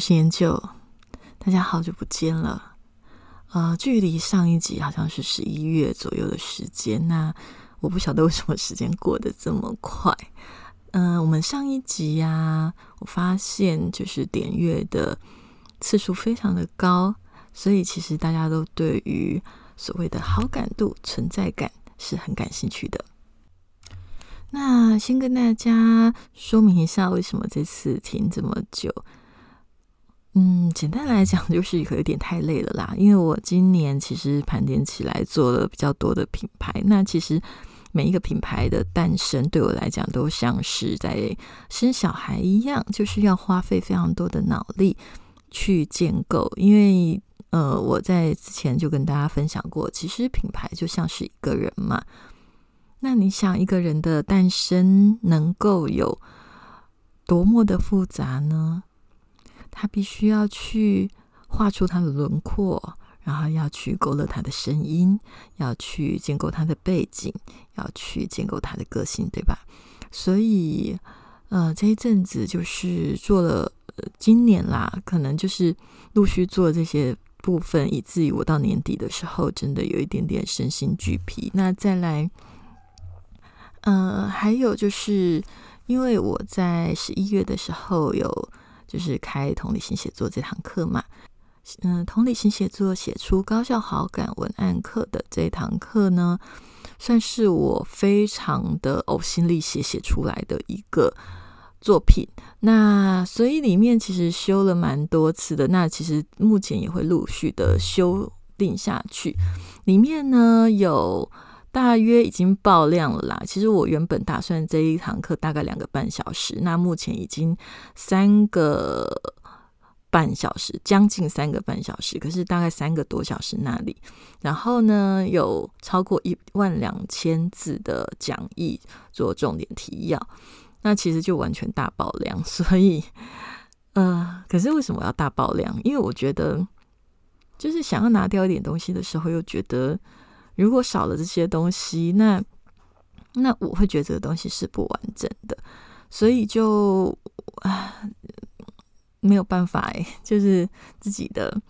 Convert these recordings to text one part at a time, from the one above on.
是研究，大家好久不见了。呃，距离上一集好像是十一月左右的时间，那我不晓得为什么时间过得这么快。嗯，我们上一集呀，我发现就是点阅的次数非常的高，所以其实大家都对于所谓的好感度、存在感是很感兴趣的。那先跟大家说明一下，为什么这次停这么久。嗯，简单来讲就是有点太累了啦。因为我今年其实盘点起来做了比较多的品牌，那其实每一个品牌的诞生对我来讲都像是在生小孩一样，就是要花费非常多的脑力去建构。因为呃，我在之前就跟大家分享过，其实品牌就像是一个人嘛。那你想一个人的诞生能够有多么的复杂呢？他必须要去画出他的轮廓，然后要去勾勒他的声音，要去建构他的背景，要去建构他的个性，对吧？所以，呃，这一阵子就是做了，今年啦，可能就是陆续做这些部分，以至于我到年底的时候，真的有一点点身心俱疲。那再来，呃，还有就是因为我在十一月的时候有。就是开同理心写作这堂课嘛，嗯，同理心写作写出高效好感文案课的这堂课呢，算是我非常的呕心沥血写出来的一个作品。那所以里面其实修了蛮多次的，那其实目前也会陆续的修订下去。里面呢有。大约已经爆量了啦。其实我原本打算这一堂课大概两个半小时，那目前已经三个半小时，将近三个半小时。可是大概三个多小时那里，然后呢有超过一万两千字的讲义做重点提要，那其实就完全大爆量。所以，呃，可是为什么要大爆量？因为我觉得，就是想要拿掉一点东西的时候，又觉得。如果少了这些东西，那那我会觉得这个东西是不完整的，所以就啊没有办法哎，就是自己的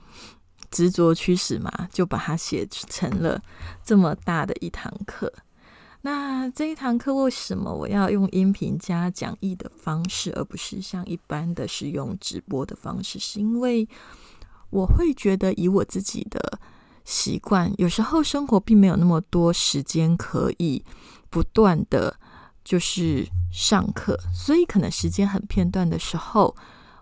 执着驱使嘛，就把它写成了这么大的一堂课。那这一堂课为什么我要用音频加讲义的方式，而不是像一般的是用直播的方式？是因为我会觉得以我自己的。习惯有时候生活并没有那么多时间可以不断的就是上课，所以可能时间很片段的时候，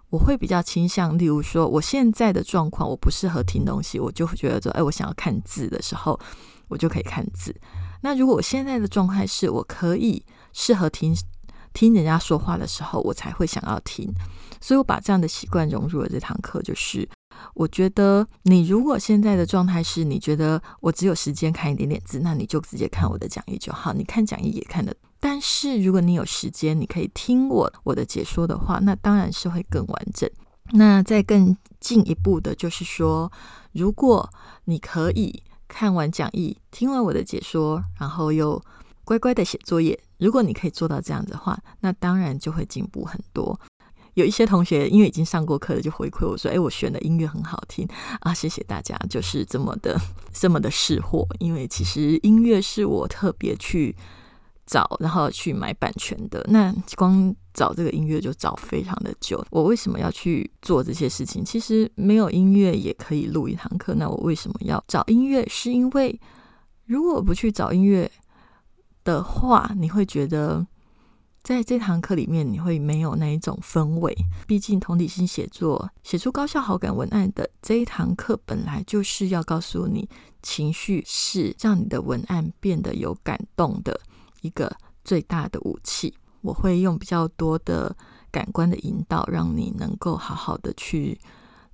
我会比较倾向，例如说我现在的状况，我不适合听东西，我就会觉得说，哎，我想要看字的时候，我就可以看字。那如果我现在的状态是我可以适合听听人家说话的时候，我才会想要听。所以我把这样的习惯融入了这堂课，就是。我觉得你如果现在的状态是你觉得我只有时间看一点点字，那你就直接看我的讲义就好。你看讲义也看得，但是如果你有时间，你可以听我我的解说的话，那当然是会更完整。那再更进一步的就是说，如果你可以看完讲义，听完我的解说，然后又乖乖的写作业，如果你可以做到这样子的话，那当然就会进步很多。有一些同学因为已经上过课了，就回馈我说：“哎，我选的音乐很好听啊！”谢谢大家，就是这么的 这么的识货。因为其实音乐是我特别去找，然后去买版权的。那光找这个音乐就找非常的久。我为什么要去做这些事情？其实没有音乐也可以录一堂课。那我为什么要找音乐？是因为如果不去找音乐的话，你会觉得。在这堂课里面，你会没有那一种氛围。毕竟同理心写作、写出高效好感文案的这一堂课，本来就是要告诉你，情绪是让你的文案变得有感动的一个最大的武器。我会用比较多的感官的引导，让你能够好好的去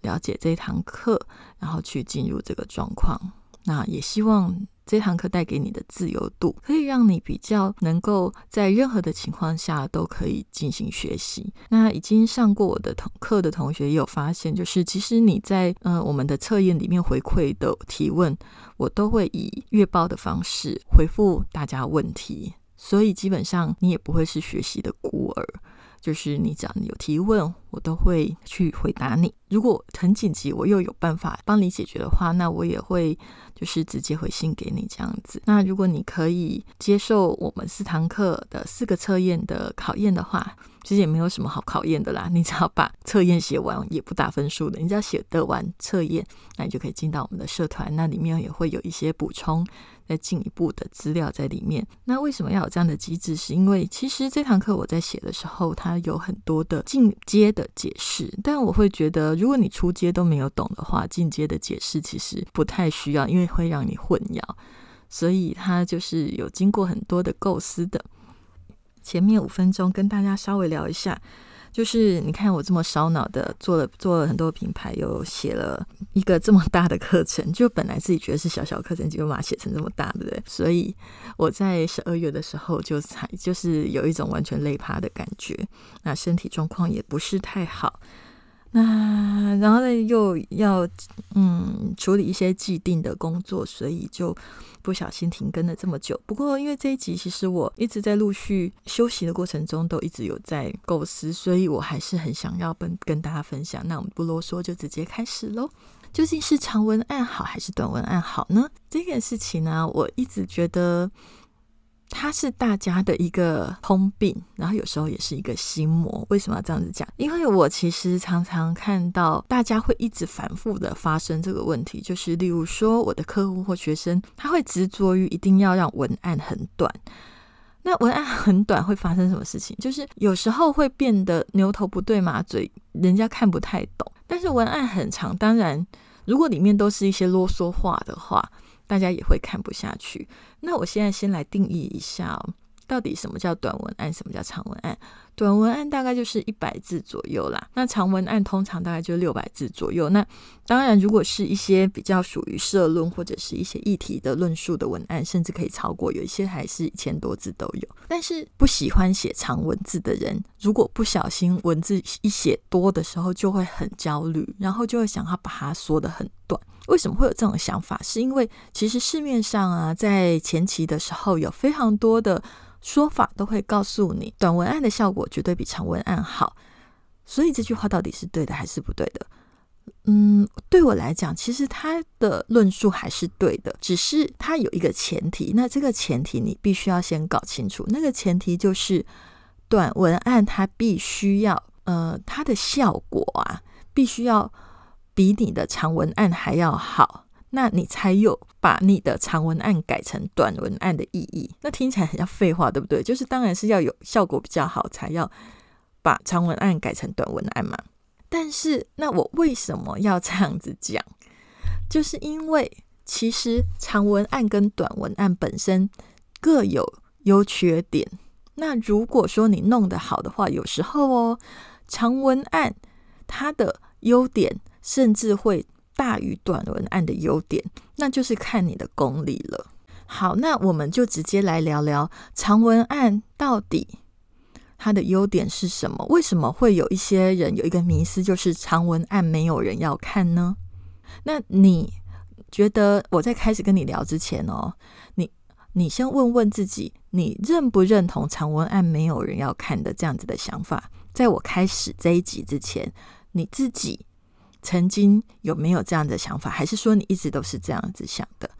了解这堂课，然后去进入这个状况。那也希望这堂课带给你的自由度，可以让你比较能够在任何的情况下都可以进行学习。那已经上过我的同课的同学也有发现，就是其实你在呃我们的测验里面回馈的提问，我都会以月报的方式回复大家问题，所以基本上你也不会是学习的孤儿。就是你只要有提问，我都会去回答你。如果很紧急，我又有办法帮你解决的话，那我也会就是直接回信给你这样子。那如果你可以接受我们四堂课的四个测验的考验的话，其实也没有什么好考验的啦。你只要把测验写完，也不打分数的。你只要写得完测验，那你就可以进到我们的社团。那里面也会有一些补充。再进一步的资料在里面。那为什么要有这样的机制？是因为其实这堂课我在写的时候，它有很多的进阶的解释。但我会觉得，如果你初阶都没有懂的话，进阶的解释其实不太需要，因为会让你混淆。所以它就是有经过很多的构思的。前面五分钟跟大家稍微聊一下。就是你看我这么烧脑的做了做了很多品牌，又写了一个这么大的课程，就本来自己觉得是小小课程，结果把它写成这么大，对不对？所以我在十二月的时候就才就是有一种完全累趴的感觉，那身体状况也不是太好。那然后呢，又要嗯处理一些既定的工作，所以就不小心停更了这么久。不过因为这一集其实我一直在陆续休息的过程中，都一直有在构思，所以我还是很想要跟跟大家分享。那我们不啰嗦，就直接开始喽。究竟是长文案好还是短文案好呢？这件事情呢，我一直觉得。它是大家的一个通病，然后有时候也是一个心魔。为什么要这样子讲？因为我其实常常看到大家会一直反复的发生这个问题，就是例如说我的客户或学生，他会执着于一定要让文案很短。那文案很短会发生什么事情？就是有时候会变得牛头不对马嘴，人家看不太懂。但是文案很长，当然如果里面都是一些啰嗦话的话。大家也会看不下去。那我现在先来定义一下，到底什么叫短文案，什么叫长文案？短文案大概就是一百字左右啦。那长文案通常大概就六百字左右。那当然，如果是一些比较属于社论或者是一些议题的论述的文案，甚至可以超过，有一些还是一千多字都有。但是不喜欢写长文字的人，如果不小心文字一写多的时候，就会很焦虑，然后就会想要把它缩得很为什么会有这种想法？是因为其实市面上啊，在前期的时候有非常多的说法，都会告诉你短文案的效果绝对比长文案好。所以这句话到底是对的还是不对的？嗯，对我来讲，其实他的论述还是对的，只是他有一个前提。那这个前提你必须要先搞清楚。那个前提就是短文案它必须要呃，它的效果啊，必须要。比你的长文案还要好，那你才有把你的长文案改成短文案的意义。那听起来很像废话，对不对？就是当然是要有效果比较好，才要把长文案改成短文案嘛。但是，那我为什么要这样子讲？就是因为其实长文案跟短文案本身各有优缺点。那如果说你弄得好的话，有时候哦，长文案它的优点。甚至会大于短文案的优点，那就是看你的功力了。好，那我们就直接来聊聊长文案到底它的优点是什么？为什么会有一些人有一个迷思，就是长文案没有人要看呢？那你觉得我在开始跟你聊之前哦，你你先问问自己，你认不认同长文案没有人要看的这样子的想法？在我开始这一集之前，你自己。曾经有没有这样的想法，还是说你一直都是这样子想的？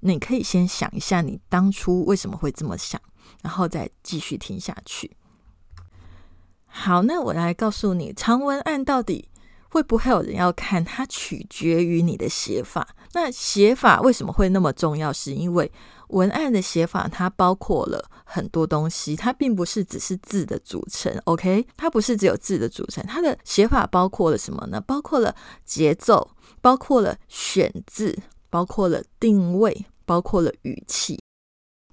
你可以先想一下，你当初为什么会这么想，然后再继续听下去。好，那我来告诉你，长文案到底会不会有人要看？它取决于你的写法。那写法为什么会那么重要？是因为文案的写法，它包括了很多东西，它并不是只是字的组成。OK，它不是只有字的组成，它的写法包括了什么呢？包括了节奏，包括了选字，包括了定位，包括了语气。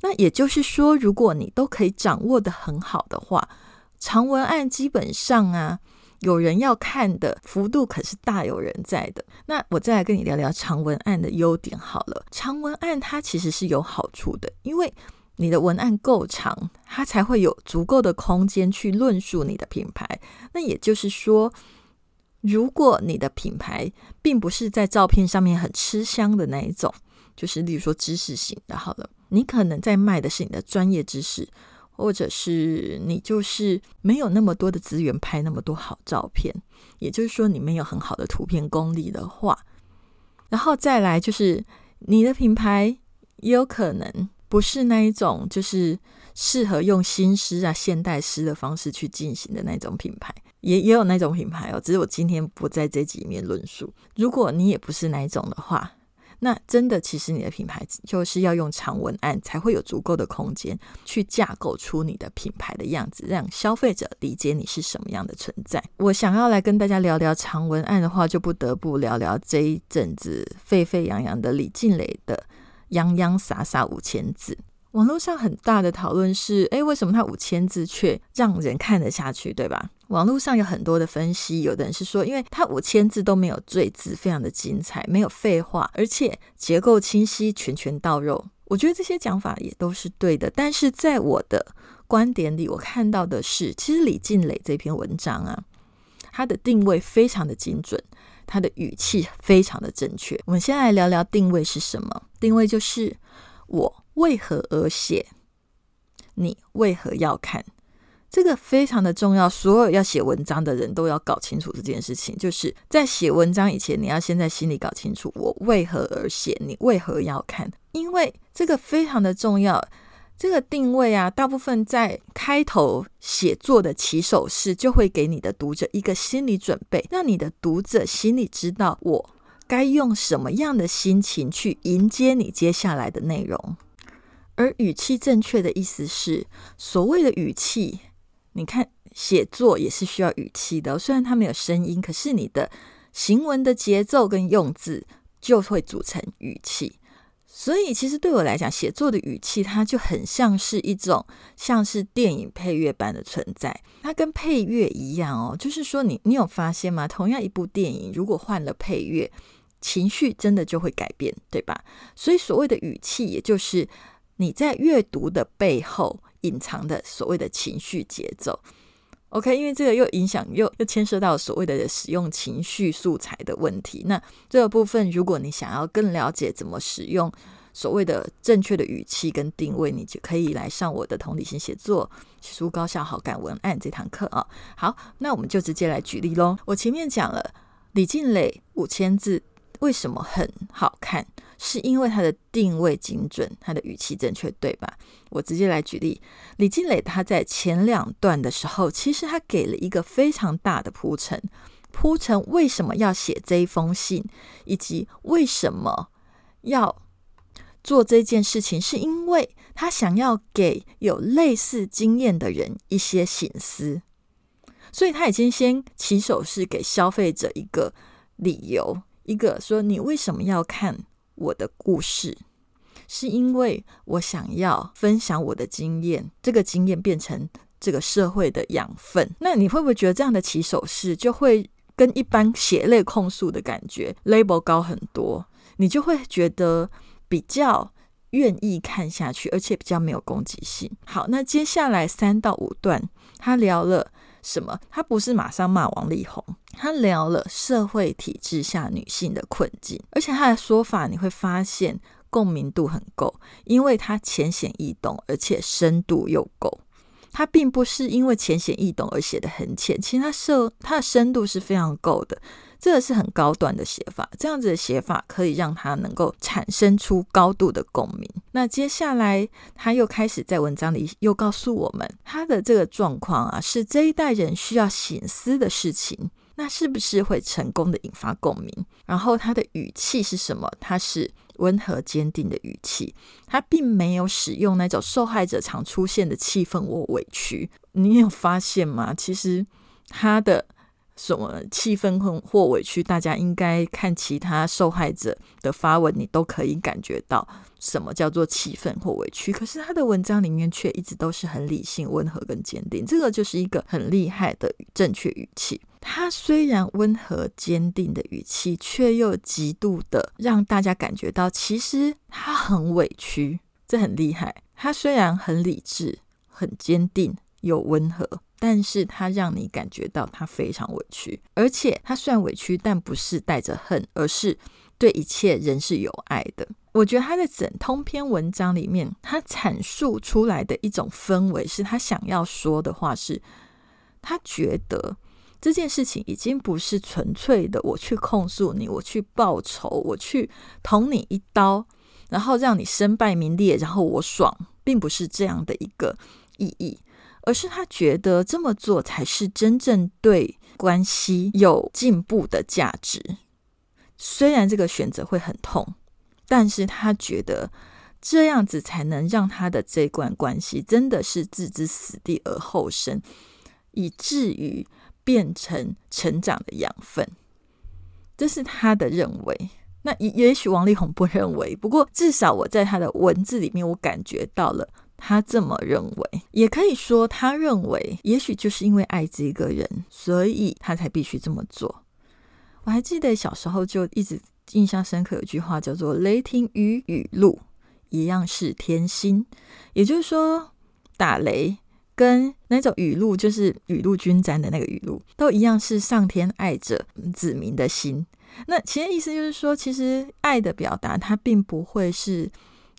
那也就是说，如果你都可以掌握的很好的话，长文案基本上啊，有人要看的幅度可是大有人在的。那我再来跟你聊聊长文案的优点好了。长文案它其实是有好处的，因为你的文案够长，它才会有足够的空间去论述你的品牌。那也就是说，如果你的品牌并不是在照片上面很吃香的那一种，就是例如说知识型的，好了，你可能在卖的是你的专业知识。或者是你就是没有那么多的资源拍那么多好照片，也就是说你没有很好的图片功力的话，然后再来就是你的品牌也有可能不是那一种就是适合用新诗啊现代诗的方式去进行的那种品牌，也也有那种品牌哦，只是我今天不在这几面论述。如果你也不是那一种的话。那真的，其实你的品牌就是要用长文案，才会有足够的空间去架构出你的品牌的样子，让消费者理解你是什么样的存在。我想要来跟大家聊聊长文案的话，就不得不聊聊这一阵子沸沸扬扬的李静蕾的洋洋洒洒五千字。网络上很大的讨论是：诶，为什么他五千字却让人看得下去，对吧？网络上有很多的分析，有的人是说，因为他五千字都没有赘字，非常的精彩，没有废话，而且结构清晰，拳拳到肉。我觉得这些讲法也都是对的。但是在我的观点里，我看到的是，其实李静蕾这篇文章啊，它的定位非常的精准，它的语气非常的正确。我们先来聊聊定位是什么？定位就是我。为何而写？你为何要看？这个非常的重要，所有要写文章的人都要搞清楚这件事情。就是在写文章以前，你要先在心里搞清楚我为何而写，你为何要看？因为这个非常的重要。这个定位啊，大部分在开头写作的起手式，就会给你的读者一个心理准备，让你的读者心里知道我该用什么样的心情去迎接你接下来的内容。而语气正确的意思是，所谓的语气，你看写作也是需要语气的。虽然它没有声音，可是你的行文的节奏跟用字就会组成语气。所以，其实对我来讲，写作的语气它就很像是一种像是电影配乐般的存在。它跟配乐一样哦，就是说，你你有发现吗？同样一部电影，如果换了配乐，情绪真的就会改变，对吧？所以，所谓的语气，也就是。你在阅读的背后隐藏的所谓的情绪节奏，OK？因为这个又影响又又牵涉到所谓的使用情绪素材的问题。那这个部分，如果你想要更了解怎么使用所谓的正确的语气跟定位，你就可以来上我的同理心写作、写出高效好感文案这堂课啊。好，那我们就直接来举例喽。我前面讲了李静蕾五千字为什么很好看。是因为他的定位精准，他的语气正确，对吧？我直接来举例，李金磊他在前两段的时候，其实他给了一个非常大的铺陈，铺陈为什么要写这一封信，以及为什么要做这件事情，是因为他想要给有类似经验的人一些醒思，所以他已经先起手是给消费者一个理由，一个说你为什么要看。我的故事是因为我想要分享我的经验，这个经验变成这个社会的养分。那你会不会觉得这样的起手式就会跟一般血泪控诉的感觉 label 高很多？你就会觉得比较愿意看下去，而且比较没有攻击性。好，那接下来三到五段，他聊了。什么？他不是马上骂王力宏，他聊了社会体制下女性的困境，而且他的说法你会发现共鸣度很够，因为他浅显易懂，而且深度又够。他并不是因为浅显易懂而写的很浅，其实他设他的深度是非常够的。这是很高端的写法，这样子的写法可以让他能够产生出高度的共鸣。那接下来他又开始在文章里又告诉我们，他的这个状况啊，是这一代人需要醒思的事情。那是不是会成功的引发共鸣？然后他的语气是什么？他是温和坚定的语气，他并没有使用那种受害者常出现的气愤或委屈。你有发现吗？其实他的。什么气愤或或委屈，大家应该看其他受害者的发文，你都可以感觉到什么叫做气愤或委屈。可是他的文章里面却一直都是很理性、温和跟坚定，这个就是一个很厉害的正确语气。他虽然温和坚定的语气，却又极度的让大家感觉到，其实他很委屈，这很厉害。他虽然很理智、很坚定又温和，但是他让你感觉到他非常委屈，而且他虽然委屈，但不是带着恨，而是对一切人是有爱的。我觉得他在整通篇文章里面，他阐述出来的一种氛围，是他想要说的话，是他觉得这件事情已经不是纯粹的我去控诉你，我去报仇，我去捅你一刀，然后让你身败名裂，然后我爽，并不是这样的一个意义，而是他觉得这么做才是真正对关系有进步的价值。虽然这个选择会很痛。但是他觉得这样子才能让他的这段关系真的是置之死地而后生，以至于变成成长的养分。这是他的认为。那也也许王力宏不认为，不过至少我在他的文字里面，我感觉到了他这么认为。也可以说，他认为，也许就是因为爱这个人，所以他才必须这么做。我还记得小时候就一直。印象深刻有句话叫做“雷霆与雨露一样是天心”，也就是说，打雷跟那种雨露，就是雨露均沾的那个雨露，都一样是上天爱着子民的心。那其实意思就是说，其实爱的表达它并不会是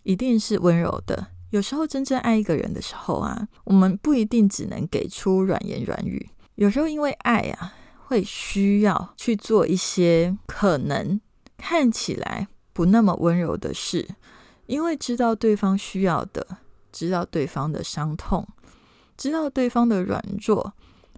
一定是温柔的。有时候真正爱一个人的时候啊，我们不一定只能给出软言软语，有时候因为爱啊，会需要去做一些可能。看起来不那么温柔的事，因为知道对方需要的，知道对方的伤痛，知道对方的软弱，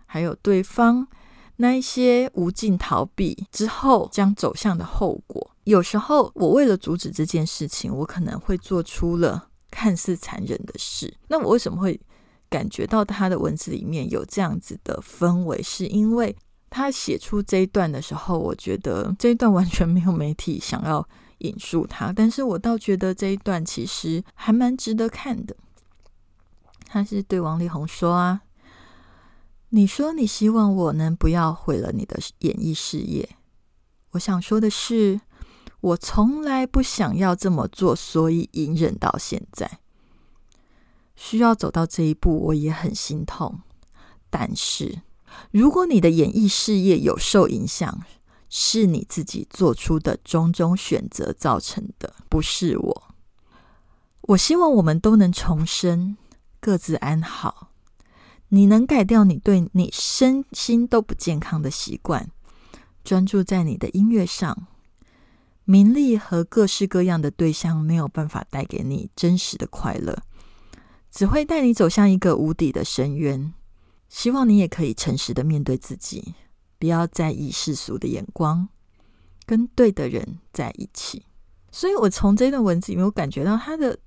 还有对方那一些无尽逃避之后将走向的后果。有时候，我为了阻止这件事情，我可能会做出了看似残忍的事。那我为什么会感觉到他的文字里面有这样子的氛围？是因为。他写出这一段的时候，我觉得这一段完全没有媒体想要引述他，但是我倒觉得这一段其实还蛮值得看的。他是对王力宏说啊：“你说你希望我能不要毁了你的演艺事业，我想说的是，我从来不想要这么做，所以隐忍到现在。需要走到这一步，我也很心痛，但是。”如果你的演艺事业有受影响，是你自己做出的种种选择造成的，不是我。我希望我们都能重生，各自安好。你能改掉你对你身心都不健康的习惯，专注在你的音乐上。名利和各式各样的对象没有办法带给你真实的快乐，只会带你走向一个无底的深渊。希望你也可以诚实的面对自己，不要在意世俗的眼光，跟对的人在一起。所以我从这段文字里面，我感觉到他的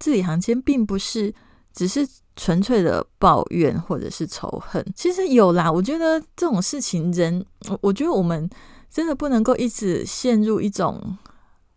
字里行间并不是只是纯粹的抱怨或者是仇恨。其实有啦，我觉得这种事情，人，我觉得我们真的不能够一直陷入一种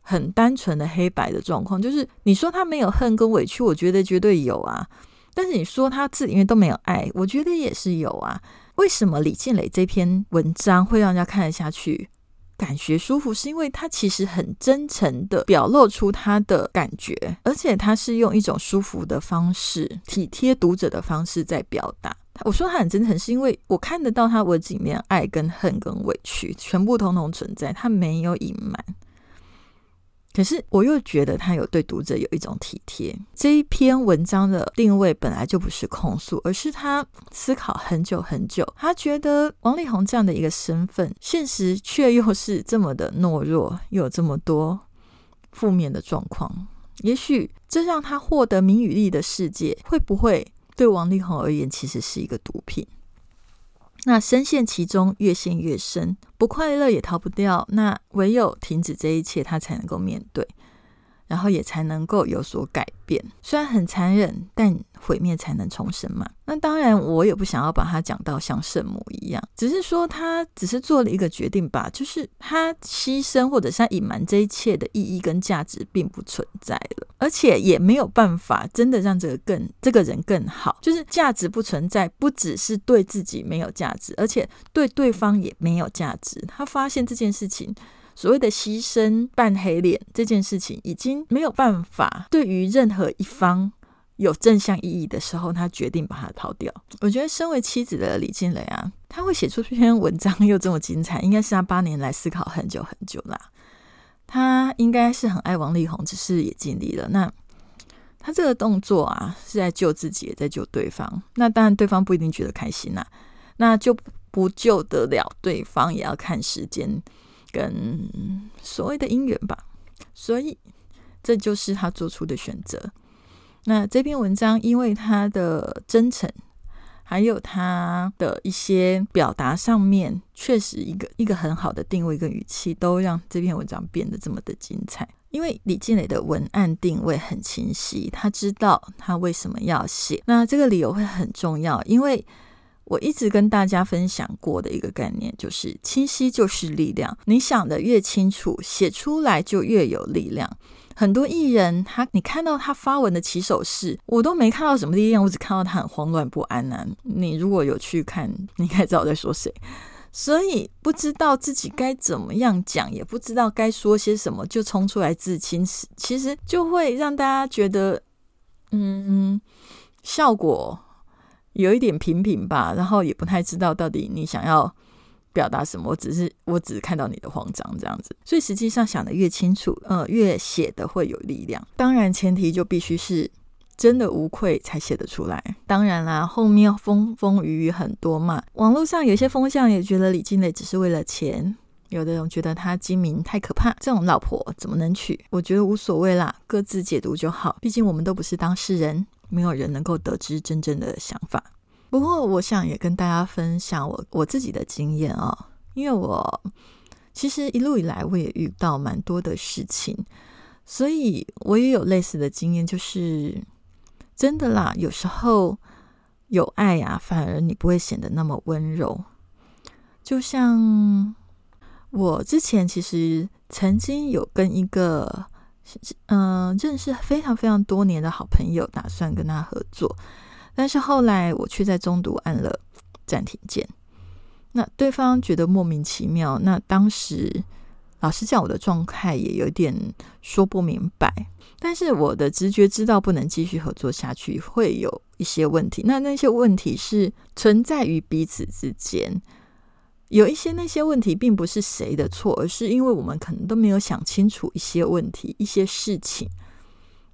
很单纯的黑白的状况。就是你说他没有恨跟委屈，我觉得绝对有啊。但是你说他字里面都没有爱，我觉得也是有啊。为什么李建磊这篇文章会让人家看得下去、感觉舒服？是因为他其实很真诚的表露出他的感觉，而且他是用一种舒服的方式、体贴读者的方式在表达。我说他很真诚，是因为我看得到他文字里面爱跟恨跟委屈全部统统存在，他没有隐瞒。可是我又觉得他有对读者有一种体贴。这一篇文章的定位本来就不是控诉，而是他思考很久很久。他觉得王力宏这样的一个身份，现实却又是这么的懦弱，又有这么多负面的状况。也许这让他获得名与利的世界，会不会对王力宏而言，其实是一个毒品？那深陷其中，越陷越深，不快乐也逃不掉。那唯有停止这一切，他才能够面对。然后也才能够有所改变。虽然很残忍，但毁灭才能重生嘛。那当然，我也不想要把它讲到像圣母一样，只是说他只是做了一个决定吧，就是他牺牲或者是他隐瞒这一切的意义跟价值并不存在了，而且也没有办法真的让这个更这个人更好。就是价值不存在，不只是对自己没有价值，而且对对方也没有价值。他发现这件事情。所谓的牺牲扮黑脸这件事情，已经没有办法对于任何一方有正向意义的时候，他决定把它抛掉。我觉得，身为妻子的李静蕾啊，他会写出这篇文章又这么精彩，应该是他八年来思考很久很久啦。他应该是很爱王力宏，只是也尽力了。那他这个动作啊，是在救自己，也在救对方。那当然，对方不一定觉得开心呐。那就不救得了对方，也要看时间。跟所谓的姻缘吧，所以这就是他做出的选择。那这篇文章，因为他的真诚，还有他的一些表达上面，确实一个一个很好的定位跟语气，都让这篇文章变得这么的精彩。因为李静蕾的文案定位很清晰，他知道他为什么要写，那这个理由会很重要，因为。我一直跟大家分享过的一个概念，就是清晰就是力量。你想的越清楚，写出来就越有力量。很多艺人，他你看到他发文的起手式，我都没看到什么力量，我只看到他很慌乱不安呐。你如果有去看，你应该知道我在说谁。所以不知道自己该怎么样讲，也不知道该说些什么，就冲出来自清，其实就会让大家觉得，嗯，效果。有一点平平吧，然后也不太知道到底你想要表达什么。我只是我只是看到你的慌张这样子，所以实际上想的越清楚，呃，越写的会有力量。当然前提就必须是真的无愧才写得出来。当然啦，后面风风雨雨很多嘛。网络上有些风向也觉得李金磊只是为了钱，有的人觉得他精明太可怕，这种老婆怎么能娶？我觉得无所谓啦，各自解读就好。毕竟我们都不是当事人。没有人能够得知真正的想法。不过，我想也跟大家分享我我自己的经验啊，因为我其实一路以来我也遇到蛮多的事情，所以我也有类似的经验，就是真的啦，有时候有爱呀，反而你不会显得那么温柔。就像我之前其实曾经有跟一个。嗯，认识非常非常多年的好朋友，打算跟他合作，但是后来我却在中途按了暂停键。那对方觉得莫名其妙。那当时老实讲，我的状态也有点说不明白。但是我的直觉知道不能继续合作下去，会有一些问题。那那些问题是存在于彼此之间。有一些那些问题并不是谁的错，而是因为我们可能都没有想清楚一些问题、一些事情，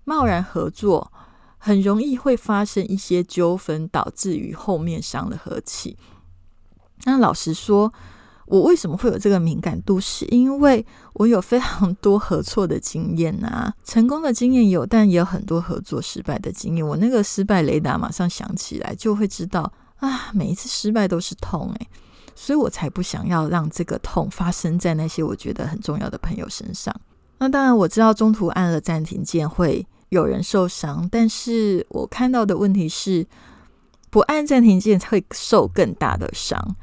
贸然合作，很容易会发生一些纠纷，导致于后面伤了和气。那老实说，我为什么会有这个敏感度？是因为我有非常多合作的经验啊，成功的经验有，但也有很多合作失败的经验。我那个失败雷达马上响起来，就会知道啊，每一次失败都是痛诶。所以我才不想要让这个痛发生在那些我觉得很重要的朋友身上。那当然我知道中途按了暂停键会有人受伤，但是我看到的问题是不按暂停键会受更大的伤。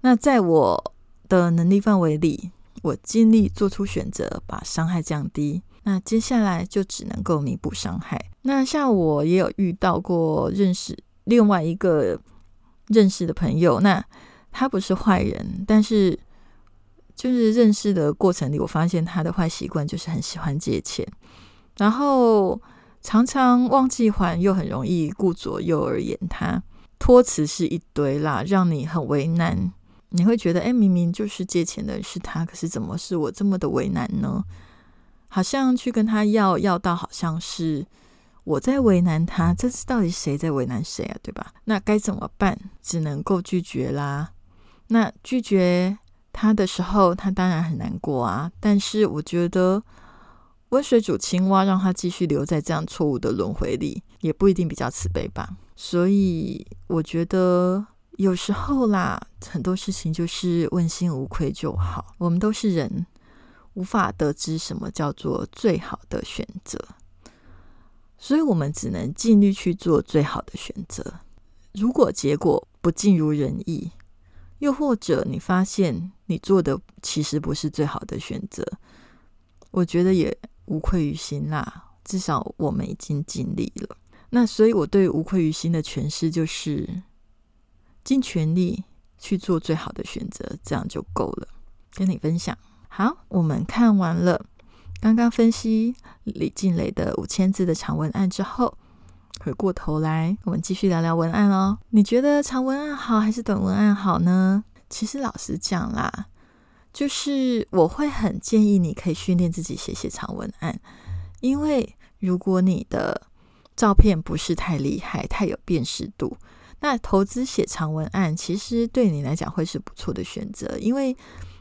那在我的能力范围里，我尽力做出选择，把伤害降低。那接下来就只能够弥补伤害。那像我也有遇到过认识另外一个认识的朋友，那。他不是坏人，但是就是认识的过程里，我发现他的坏习惯就是很喜欢借钱，然后常常忘记还，又很容易顾左右而言他，托词是一堆啦，让你很为难。你会觉得，哎，明明就是借钱的是他，可是怎么是我这么的为难呢？好像去跟他要，要到好像是我在为难他，这是到底谁在为难谁啊？对吧？那该怎么办？只能够拒绝啦。那拒绝他的时候，他当然很难过啊。但是我觉得温水煮青蛙，让他继续留在这样错误的轮回里，也不一定比较慈悲吧。所以我觉得有时候啦，很多事情就是问心无愧就好。我们都是人，无法得知什么叫做最好的选择，所以我们只能尽力去做最好的选择。如果结果不尽如人意，又或者你发现你做的其实不是最好的选择，我觉得也无愧于心啦。至少我们已经尽力了。那所以，我对无愧于心的诠释就是尽全力去做最好的选择，这样就够了。跟你分享。好，我们看完了刚刚分析李静蕾的五千字的长文案之后，回过头来，我们继续聊聊文案哦。你觉得长文案好还是短文案好呢？其实老实讲啦，就是我会很建议你可以训练自己写写长文案，因为如果你的照片不是太厉害、太有辨识度，那投资写长文案其实对你来讲会是不错的选择，因为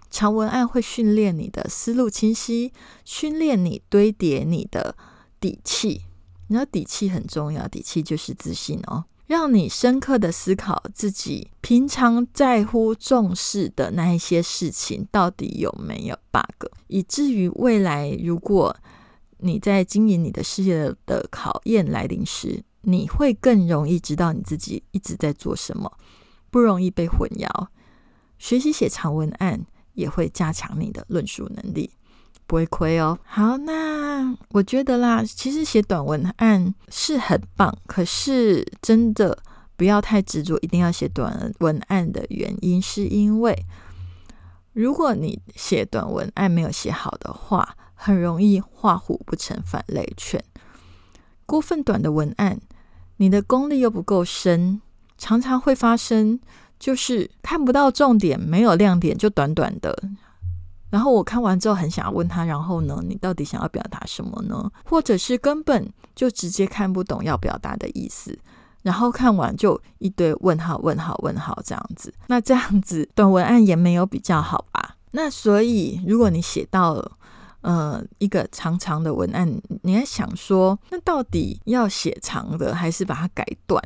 长文案会训练你的思路清晰，训练你堆叠你的底气。你知道底气很重要，底气就是自信哦，让你深刻的思考自己平常在乎重视的那一些事情到底有没有 bug，以至于未来如果你在经营你的事业的考验来临时，你会更容易知道你自己一直在做什么，不容易被混淆。学习写长文案也会加强你的论述能力，不会亏哦。好，那我觉得啦，其实写短文案是很棒，可是真的不要太执着，一定要写短文案的原因，是因为如果你写短文案没有写好的话。很容易画虎不成反类犬，过分短的文案，你的功力又不够深，常常会发生就是看不到重点，没有亮点，就短短的。然后我看完之后很想要问他，然后呢，你到底想要表达什么呢？或者是根本就直接看不懂要表达的意思，然后看完就一堆问号、问号、问号这样子。那这样子短文案也没有比较好吧？那所以如果你写到了。呃，一个长长的文案，你在想说，那到底要写长的，还是把它改短？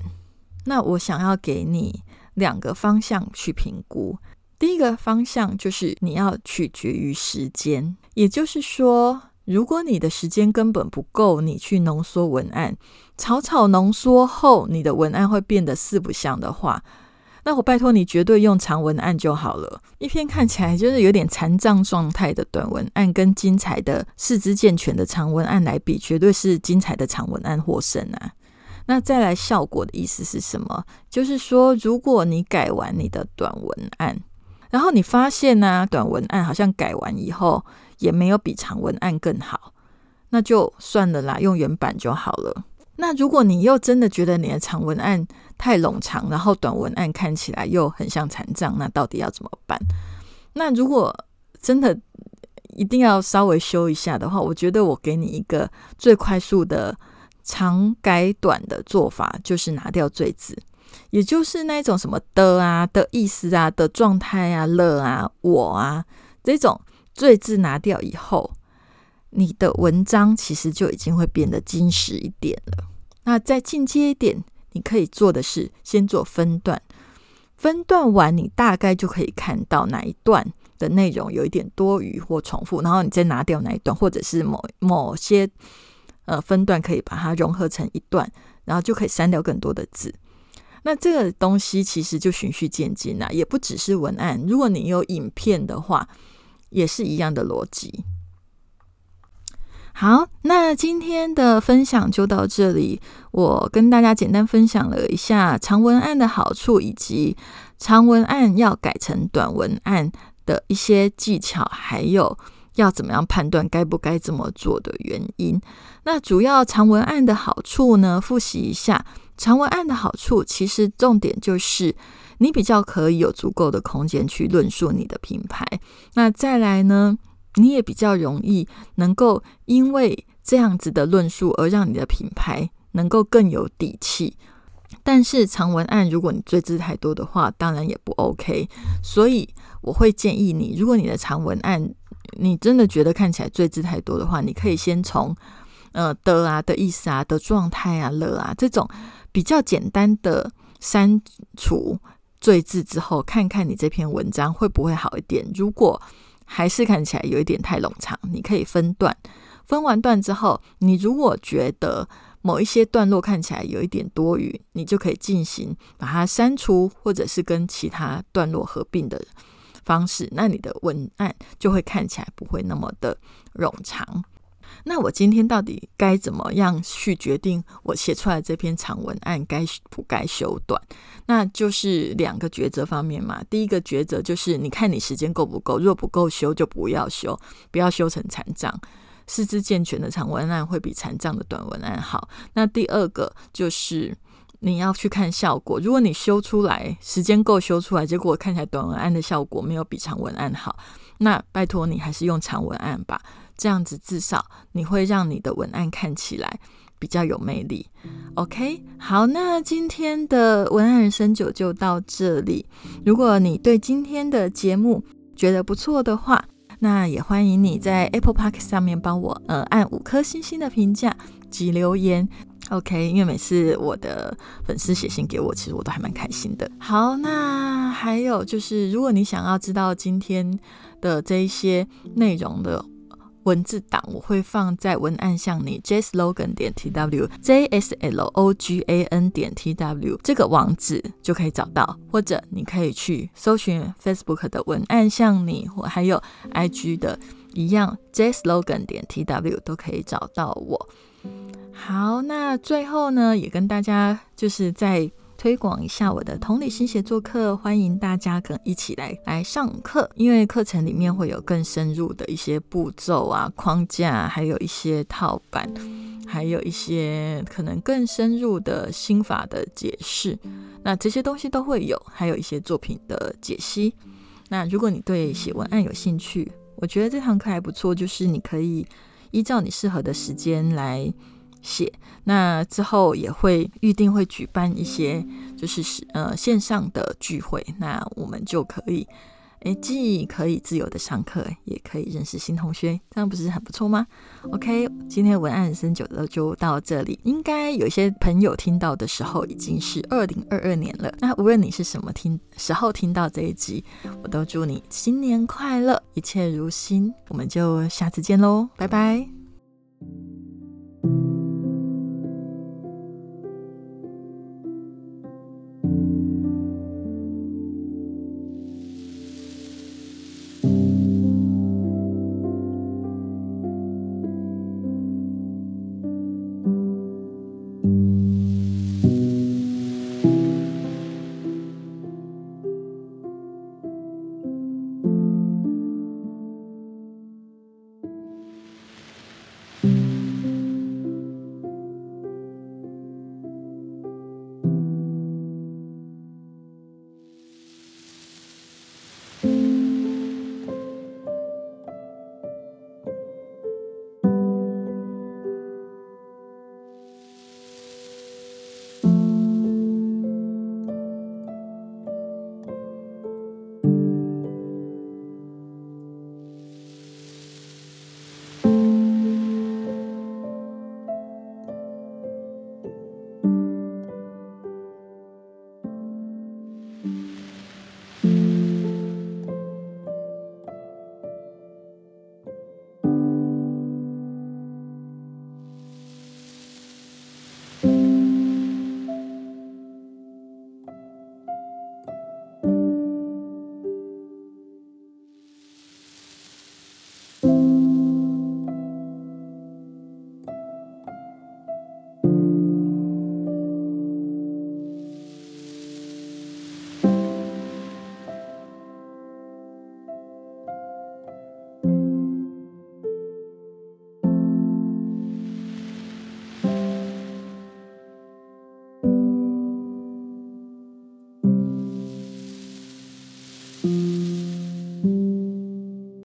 那我想要给你两个方向去评估。第一个方向就是你要取决于时间，也就是说，如果你的时间根本不够，你去浓缩文案，草草浓缩后，你的文案会变得四不像的话。那我拜托你，绝对用长文案就好了。一篇看起来就是有点残障状态的短文案，跟精彩的四肢健全的长文案来比，绝对是精彩的长文案获胜啊！那再来效果的意思是什么？就是说，如果你改完你的短文案，然后你发现呢，短文案好像改完以后也没有比长文案更好，那就算了啦，用原版就好了。那如果你又真的觉得你的长文案太冗长，然后短文案看起来又很像残障，那到底要怎么办？那如果真的一定要稍微修一下的话，我觉得我给你一个最快速的长改短的做法，就是拿掉最字，也就是那种什么的啊的意思啊的状态啊了啊我啊这种最字拿掉以后。你的文章其实就已经会变得精实一点了。那再进阶一点，你可以做的是先做分段，分段完你大概就可以看到哪一段的内容有一点多余或重复，然后你再拿掉哪一段，或者是某某些呃分段可以把它融合成一段，然后就可以删掉更多的字。那这个东西其实就循序渐进啊，也不只是文案，如果你有影片的话，也是一样的逻辑。好，那今天的分享就到这里。我跟大家简单分享了一下长文案的好处，以及长文案要改成短文案的一些技巧，还有要怎么样判断该不该这么做的原因。那主要长文案的好处呢？复习一下，长文案的好处其实重点就是你比较可以有足够的空间去论述你的品牌。那再来呢？你也比较容易能够因为这样子的论述而让你的品牌能够更有底气。但是长文案如果你赘字太多的话，当然也不 OK。所以我会建议你，如果你的长文案你真的觉得看起来赘字太多的话，你可以先从呃的啊的意思啊的状态啊了啊这种比较简单的删除赘字之后，看看你这篇文章会不会好一点。如果还是看起来有一点太冗长，你可以分段。分完段之后，你如果觉得某一些段落看起来有一点多余，你就可以进行把它删除，或者是跟其他段落合并的方式。那你的文案就会看起来不会那么的冗长。那我今天到底该怎么样去决定我写出来这篇长文案该不该修短？那就是两个抉择方面嘛。第一个抉择就是，你看你时间够不够，若不够修就不要修，不要修成残障。四肢健全的长文案会比残障的短文案好。那第二个就是你要去看效果。如果你修出来时间够修出来，结果看起来短文案的效果没有比长文案好，那拜托你还是用长文案吧。这样子至少你会让你的文案看起来比较有魅力。OK，好，那今天的文案人生九就到这里。如果你对今天的节目觉得不错的话，那也欢迎你在 Apple Park 上面帮我呃按五颗星星的评价及留言。OK，因为每次我的粉丝写信给我，其实我都还蛮开心的。好，那还有就是，如果你想要知道今天的这一些内容的。文字档我会放在文案向你 jslogan 点 tw jslogan 点 tw 这个网址就可以找到，或者你可以去搜寻 Facebook 的文案向你，或还有 IG 的一样 jslogan 点 tw 都可以找到我。好，那最后呢，也跟大家就是在。推广一下我的同理心写作课，欢迎大家跟一起来来上课。因为课程里面会有更深入的一些步骤啊、框架，还有一些套版，还有一些可能更深入的心法的解释。那这些东西都会有，还有一些作品的解析。那如果你对写文案有兴趣，我觉得这堂课还不错，就是你可以依照你适合的时间来。写那之后也会预定会举办一些就是呃线上的聚会，那我们就可以诶既可以自由的上课，也可以认识新同学，这样不是很不错吗？OK，今天文案深九的就到这里，应该有些朋友听到的时候已经是二零二二年了。那无论你是什么听时候听到这一集，我都祝你新年快乐，一切如新。我们就下次见喽，拜拜。